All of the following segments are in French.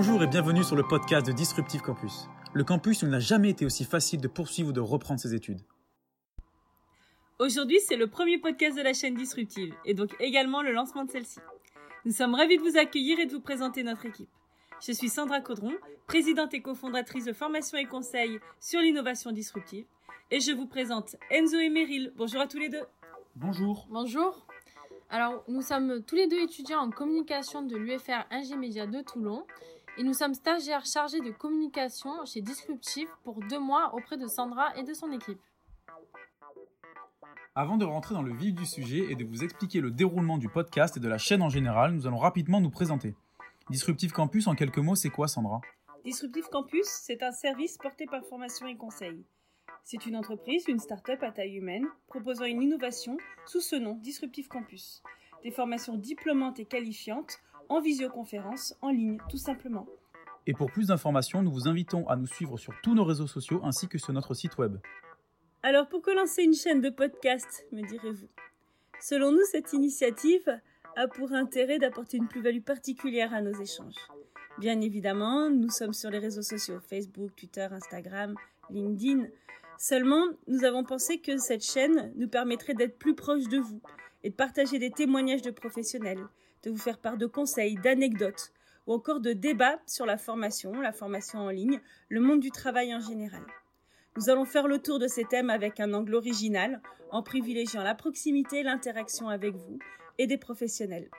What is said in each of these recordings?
Bonjour et bienvenue sur le podcast de Disruptive Campus. Le campus, il n'a jamais été aussi facile de poursuivre ou de reprendre ses études. Aujourd'hui, c'est le premier podcast de la chaîne Disruptive et donc également le lancement de celle-ci. Nous sommes ravis de vous accueillir et de vous présenter notre équipe. Je suis Sandra Caudron, présidente et cofondatrice de formation et conseil sur l'innovation disruptive. Et je vous présente Enzo et Meryl. Bonjour à tous les deux. Bonjour. Bonjour. Alors, nous sommes tous les deux étudiants en communication de l'UFR Ingémédia de Toulon et nous sommes stagiaires chargés de communication chez Disruptive pour deux mois auprès de Sandra et de son équipe. Avant de rentrer dans le vif du sujet et de vous expliquer le déroulement du podcast et de la chaîne en général, nous allons rapidement nous présenter. Disruptive Campus, en quelques mots, c'est quoi Sandra? Disruptive Campus, c'est un service porté par formation et conseil. C'est une entreprise, une start-up à taille humaine, proposant une innovation sous ce nom, Disruptive Campus. Des formations diplômantes et qualifiantes, en visioconférence, en ligne, tout simplement. Et pour plus d'informations, nous vous invitons à nous suivre sur tous nos réseaux sociaux ainsi que sur notre site web. Alors pourquoi lancer une chaîne de podcast, me direz-vous? Selon nous, cette initiative a pour intérêt d'apporter une plus-value particulière à nos échanges. Bien évidemment, nous sommes sur les réseaux sociaux Facebook, Twitter, Instagram, LinkedIn. Seulement, nous avons pensé que cette chaîne nous permettrait d'être plus proches de vous et de partager des témoignages de professionnels, de vous faire part de conseils, d'anecdotes ou encore de débats sur la formation, la formation en ligne, le monde du travail en général. Nous allons faire le tour de ces thèmes avec un angle original, en privilégiant la proximité, l'interaction avec vous et des professionnels.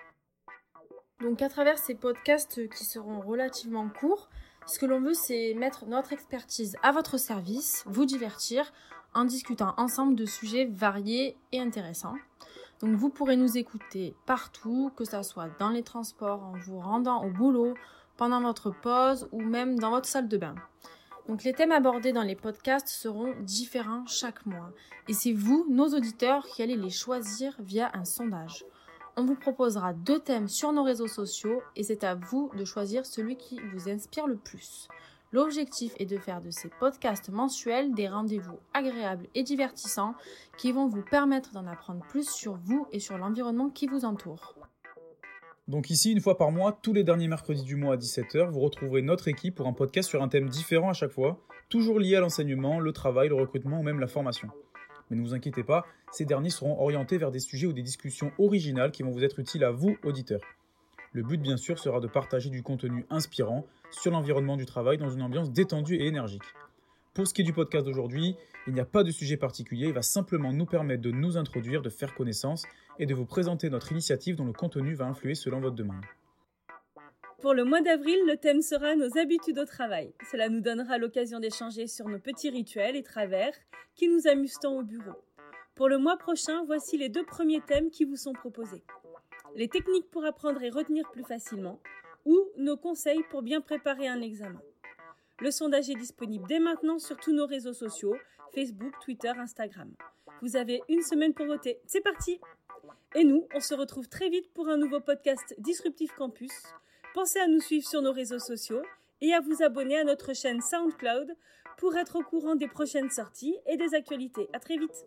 Donc à travers ces podcasts qui seront relativement courts, ce que l'on veut, c'est mettre notre expertise à votre service, vous divertir en discutant ensemble de sujets variés et intéressants. Donc vous pourrez nous écouter partout, que ce soit dans les transports, en vous rendant au boulot, pendant votre pause ou même dans votre salle de bain. Donc les thèmes abordés dans les podcasts seront différents chaque mois. Et c'est vous, nos auditeurs, qui allez les choisir via un sondage on vous proposera deux thèmes sur nos réseaux sociaux et c'est à vous de choisir celui qui vous inspire le plus. L'objectif est de faire de ces podcasts mensuels des rendez-vous agréables et divertissants qui vont vous permettre d'en apprendre plus sur vous et sur l'environnement qui vous entoure. Donc ici, une fois par mois, tous les derniers mercredis du mois à 17h, vous retrouverez notre équipe pour un podcast sur un thème différent à chaque fois, toujours lié à l'enseignement, le travail, le recrutement ou même la formation. Mais ne vous inquiétez pas, ces derniers seront orientés vers des sujets ou des discussions originales qui vont vous être utiles à vous, auditeurs. Le but, bien sûr, sera de partager du contenu inspirant sur l'environnement du travail dans une ambiance détendue et énergique. Pour ce qui est du podcast d'aujourd'hui, il n'y a pas de sujet particulier, il va simplement nous permettre de nous introduire, de faire connaissance et de vous présenter notre initiative dont le contenu va influer selon votre demande. Pour le mois d'avril, le thème sera nos habitudes au travail. Cela nous donnera l'occasion d'échanger sur nos petits rituels et travers qui nous amusent tant au bureau. Pour le mois prochain, voici les deux premiers thèmes qui vous sont proposés. Les techniques pour apprendre et retenir plus facilement ou nos conseils pour bien préparer un examen. Le sondage est disponible dès maintenant sur tous nos réseaux sociaux, Facebook, Twitter, Instagram. Vous avez une semaine pour voter. C'est parti Et nous, on se retrouve très vite pour un nouveau podcast Disruptif Campus Pensez à nous suivre sur nos réseaux sociaux et à vous abonner à notre chaîne SoundCloud pour être au courant des prochaines sorties et des actualités. À très vite!